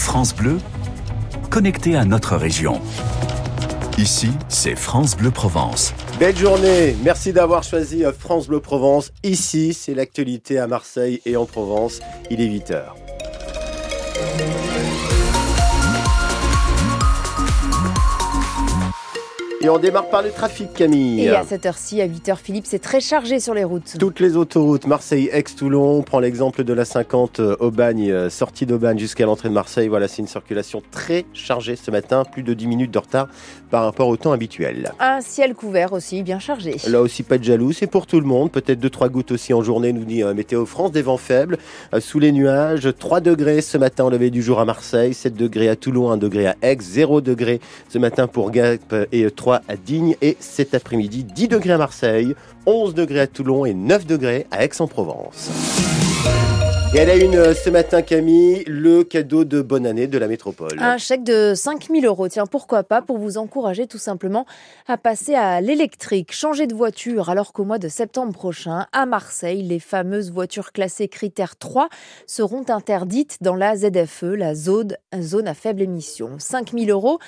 France Bleu, connecté à notre région. Ici, c'est France Bleu Provence. Belle journée, merci d'avoir choisi France Bleu Provence. Ici, c'est l'actualité à Marseille et en Provence. Il est 8h. Et on démarre par le trafic, Camille. Et à cette heure-ci, à 8h, Philippe, c'est très chargé sur les routes. Toutes les autoroutes, Marseille-Aix-Toulon, on prend l'exemple de la 50 euh, Aubagne, euh, sortie d'Aubagne jusqu'à l'entrée de Marseille. Voilà, c'est une circulation très chargée ce matin, plus de 10 minutes de retard par rapport au temps habituel. Un ciel couvert aussi, bien chargé. Là aussi, pas de jaloux, c'est pour tout le monde. Peut-être 2-3 gouttes aussi en journée, nous dit euh, Météo France. Des vents faibles, sous les nuages. 3 degrés ce matin au lever du jour à Marseille, 7 degrés à Toulon, 1 degré à Aix, 0 degré ce matin pour Gap et 3 à Digne et cet après-midi 10 degrés à Marseille, 11 degrés à Toulon et 9 degrés à Aix-en-Provence. Et elle a une euh, ce matin, Camille, le cadeau de bonne année de la métropole. Un chèque de 5000 euros. Tiens, pourquoi pas pour vous encourager tout simplement à passer à l'électrique, changer de voiture, alors qu'au mois de septembre prochain, à Marseille, les fameuses voitures classées critère 3 seront interdites dans la ZFE, la zone, zone à faible émission. 5000 euros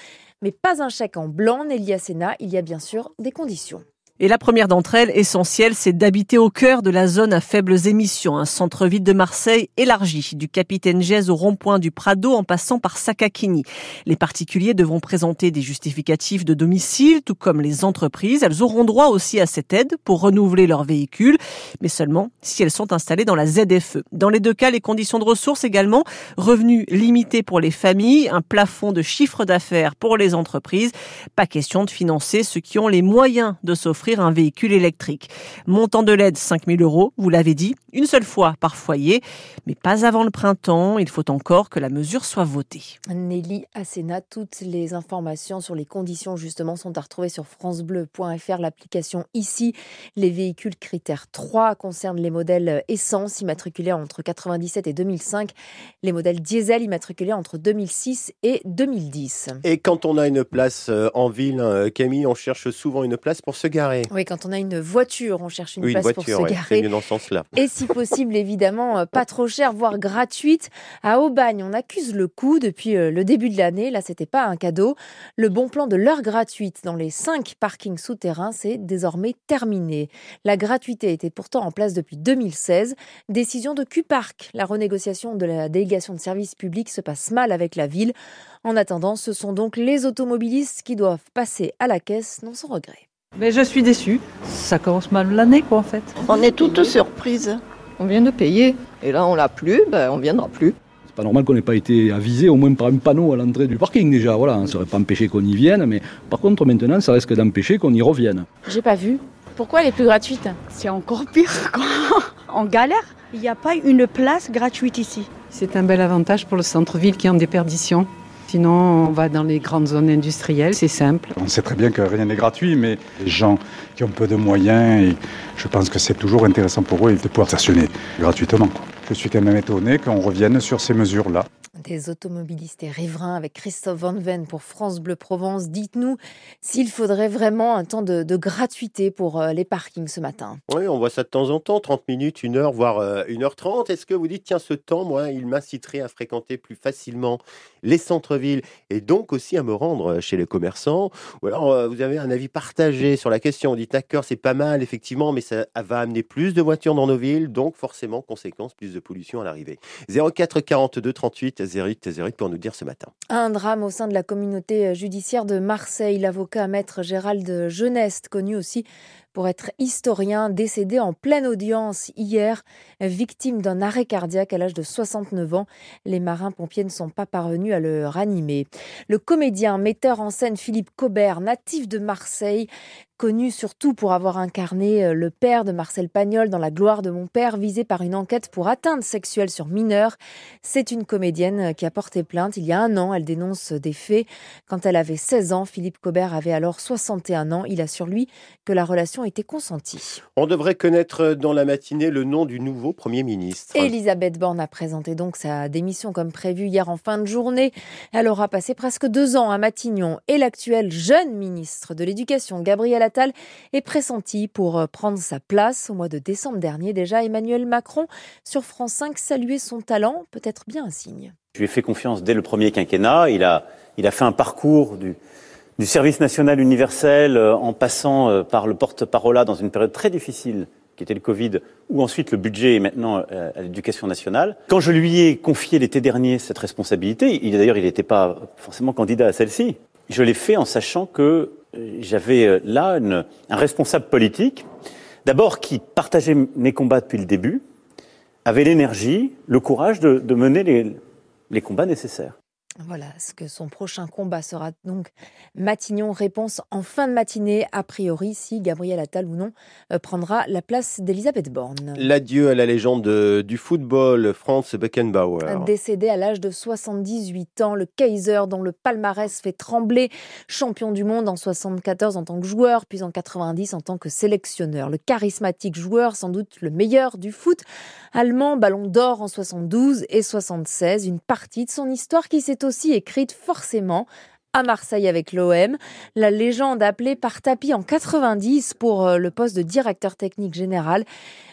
mais pas un chèque en blanc, Nélia Sena, il y a bien sûr des conditions. Et la première d'entre elles, essentielle, c'est d'habiter au cœur de la zone à faibles émissions, un centre-ville de Marseille élargi, du Capitaine Gèze au rond-point du Prado en passant par Sakakini. Les particuliers devront présenter des justificatifs de domicile, tout comme les entreprises. Elles auront droit aussi à cette aide pour renouveler leur véhicule, mais seulement si elles sont installées dans la ZFE. Dans les deux cas, les conditions de ressources également, revenus limités pour les familles, un plafond de chiffre d'affaires pour les entreprises. Pas question de financer ceux qui ont les moyens de s'offrir un véhicule électrique. Montant de l'aide 5000 euros, vous l'avez dit, une seule fois par foyer, mais pas avant le printemps. Il faut encore que la mesure soit votée. Nelly Asena, toutes les informations sur les conditions justement sont à retrouver sur francebleu.fr. L'application ici, les véhicules critères 3 concernent les modèles essence immatriculés entre 97 et 2005, les modèles diesel immatriculés entre 2006 et 2010. Et quand on a une place euh, en ville, hein, Camille, on cherche souvent une place pour se garer. Oui, quand on a une voiture, on cherche une oui, place une voiture, pour se ouais, garer. C'est mieux dans ce sens-là. Et si possible, évidemment, euh, pas trop cher, voire gratuite. À Aubagne, on accuse le coup depuis euh, le début de l'année. Là, c'était pas un cadeau. Le bon plan de l'heure gratuite dans les cinq parkings souterrains, c'est désormais terminé. La gratuité était pourtant en place depuis 2016. Décision de Q-Park. La renégociation de la délégation de services publics se passe mal avec la ville. En attendant, ce sont donc les automobilistes qui doivent passer à la caisse, non sans regret. Mais je suis déçue. Ça commence mal l'année, quoi, en fait. On est toutes surprises. On vient de payer. Et là, on l'a plus, ben, on viendra plus. C'est pas normal qu'on n'ait pas été avisé au moins par un panneau à l'entrée du parking déjà. Voilà, on ne serait pas empêché qu'on y vienne, mais par contre maintenant, ça risque d'empêcher qu'on y revienne. J'ai pas vu. Pourquoi elle est plus gratuite? C'est encore pire, quoi. On galère. Il n'y a pas une place gratuite ici. C'est un bel avantage pour le centre-ville qui est en déperdition. Sinon, on va dans les grandes zones industrielles, c'est simple. On sait très bien que rien n'est gratuit, mais les gens qui ont peu de moyens, je pense que c'est toujours intéressant pour eux de pouvoir stationner gratuitement. Je suis quand même étonné qu'on revienne sur ces mesures-là. Des automobilistes et riverains avec Christophe Van Ven pour France Bleu Provence. Dites-nous s'il faudrait vraiment un temps de, gratuité pour euh, les parkings ce matin. Oui, on voit ça de temps en temps, 30 minutes, 1 heure, voire 1h30. Est-ce que vous dites, tiens, ce temps, moi, il m'inciterait à fréquenter plus facilement les centres-villes et donc aussi à me rendre chez les commerçants? Ou alors, euh, vous avez un avis partagé sur la question. Vous dites, d'accord, c'est pas mal, effectivement, mais ça va amener plus de voitures dans nos villes, donc forcément, conséquence, plus de pollution à l'arrivée. 04 42 38 08 08 pour nous dire ce matin. Un drame au sein de la communauté judiciaire de Marseille. L'avocat maître Gérald Jeuneste, connu aussi pour être historien, décédé en pleine audience hier, victime d'un arrêt cardiaque à l'âge de 69 ans. Les marins-pompiers ne sont pas parvenus à le ranimer. Le comédien, metteur en scène Philippe Cobert, natif de Marseille, connu surtout pour avoir incarné le père de Marcel Pagnol dans La gloire de mon père, visé par une enquête pour atteinte sexuelle sur mineurs. C'est une comédienne qui a porté plainte il y a un an. Elle dénonce des faits. Quand elle avait 16 ans, Philippe Cobert avait alors 61 ans. Il a sur lui que la relation était consentie. On devrait connaître dans la matinée le nom du nouveau Premier ministre. Elisabeth Borne a présenté donc sa démission comme prévu hier en fin de journée. Elle aura passé presque deux ans à Matignon et l'actuel jeune ministre de l'Éducation, Gabriel Attal, est pressenti pour prendre sa place. Au mois de décembre dernier, déjà, Emmanuel Macron, sur France 5, saluait son talent, peut-être bien un signe. Je lui ai fait confiance dès le premier quinquennat. Il a, il a fait un parcours du, du service national universel euh, en passant euh, par le porte-parole dans une période très difficile qui était le Covid, où ensuite le budget est maintenant euh, à l'éducation nationale. Quand je lui ai confié l'été dernier cette responsabilité, d'ailleurs il n'était pas forcément candidat à celle-ci, je l'ai fait en sachant que j'avais là une, un responsable politique, d'abord qui partageait mes combats depuis le début, avait l'énergie, le courage de, mener les combats nécessaires. Voilà ce que son prochain combat sera donc Matignon. Réponse en fin de matinée, a priori, si Gabriel Attal ou non euh, prendra la place d'Elisabeth Borne. L'adieu à la légende du football, Franz Beckenbauer. Décédé à l'âge de 78 ans, le Kaiser dont le palmarès fait trembler, champion du monde en 74 en tant que joueur, puis en 90 en tant que sélectionneur. Le charismatique joueur, sans doute le meilleur du foot, allemand, ballon d'or en 72 et 76, une partie de son histoire qui s'est aussi écrite forcément à Marseille avec l'OM. La légende appelée par tapis en 90 pour euh, le poste de directeur technique général.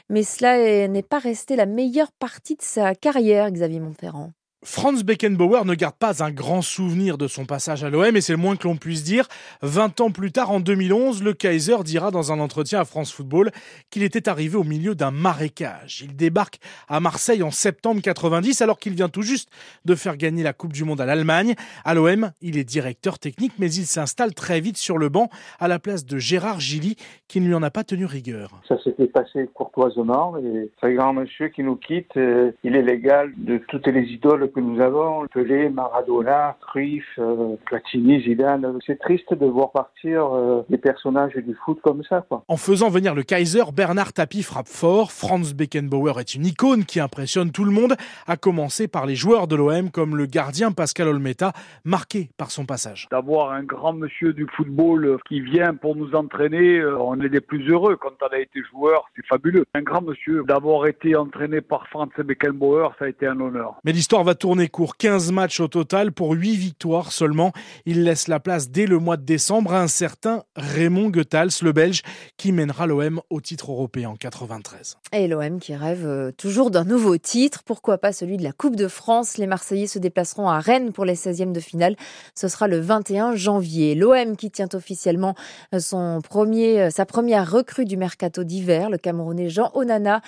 Mais cela n'est pas resté la meilleure partie de sa carrière, Xavier Montferrand. Franz Beckenbauer ne garde pas un grand souvenir de son passage à l'OM et c'est le moins que l'on puisse dire. 20 ans plus tard, en 2011, le Kaiser dira dans un entretien à France Football qu'il était arrivé au milieu d'un marécage. Il débarque à Marseille en septembre 90 alors qu'il vient tout juste de faire gagner la Coupe du Monde à l'Allemagne. À l'OM, il est directeur technique mais il s'installe très vite sur le banc à la place de Gérard Gilly qui ne lui en a pas tenu rigueur. Ça s'était passé courtoisement et ce grand monsieur qui nous quitte, euh, il est légal de toutes les idoles que nous avons, Pelé, Maradona, Cruyff, euh, Platini, Zidane. C'est triste de voir partir euh, des personnages du foot comme ça. Quoi. En faisant venir le Kaiser, Bernard Tapie frappe fort. Franz Beckenbauer est une icône qui impressionne tout le monde, à commencer par les joueurs de l'OM comme le gardien Pascal Olmeta, marqué par son passage. D'avoir un grand monsieur du football qui vient pour nous entraîner, euh, on est des plus heureux. Quand on a été joueur, c'est fabuleux. Un grand monsieur, d'avoir été entraîné par Franz Beckenbauer, ça a été un honneur. Mais l'histoire va tourner court. 15 matchs au total pour 8 victoires seulement. Il laisse la place dès le mois de décembre à un certain Raymond Goethals, le Belge, qui mènera l'OM au titre européen en 93. Et l'OM qui rêve euh, toujours d'un nouveau titre. Pourquoi pas celui de la Coupe de France? Les Marseillais se déplaceront à Rennes pour les 16e de finale. Ce sera le 21 janvier. L'OM qui tient officiellement euh, son premier, euh, sa première recrue du mercato d'hiver, le Camerounais Jean Onana,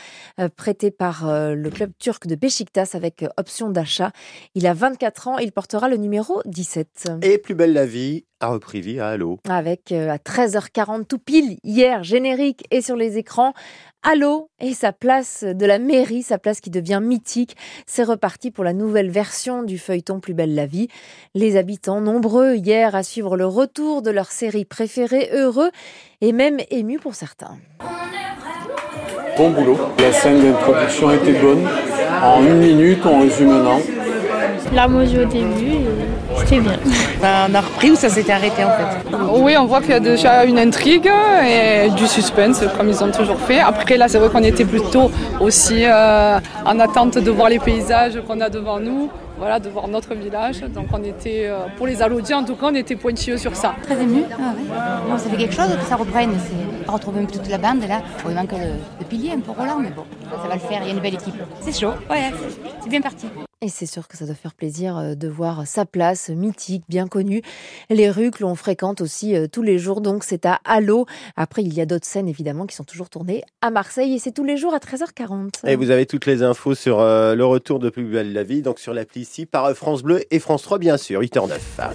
prêté par le club turc de Besiktas avec option d'achat. Il a 24 ans, il portera le numéro 17. Et plus belle la vie a repris vie à Allo. Avec euh, à 13h40 tout pile hier, générique et sur les écrans. Allo et sa place de la mairie, sa place qui devient mythique. C'est reparti pour la nouvelle version du feuilleton Plus belle la vie. Les habitants nombreux hier à suivre le retour de leur série préférée, heureux et même émus pour certains. Bon boulot. La scène d'introduction était bonne. En une minute, on résume yeux au début, c'était bien. On a repris ou ça s'était arrêté en fait Oui, on voit qu'il y a déjà une intrigue et du suspense comme ils ont toujours fait. Après là, c'est vrai qu'on était plutôt aussi euh, en attente de voir les paysages qu'on a devant nous voilà, de voir notre village. Donc on était, euh, pour les allodiens en tout cas, on était pointilleux sur ça. Très ému. Ah, ça fait quelque chose que ça reprenne. C'est retrouver un peu toute la bande là. il manque le, pilier un peu Roland, mais bon, ça, va le faire. Il y a une belle équipe. C'est chaud. Ouais, c'est bien parti. Et c'est sûr que ça doit faire plaisir euh, de voir sa place mythique, bien connue. Les rues que l'on fréquente aussi euh, tous les jours, donc c'est à Allo. Après, il y a d'autres scènes évidemment qui sont toujours tournées à Marseille et c'est tous les jours à 13h40. Et vous avez toutes les infos sur le retour de Plus belle la vie, donc sur l'appli par France Bleu et France 3 bien sûr, 8h09.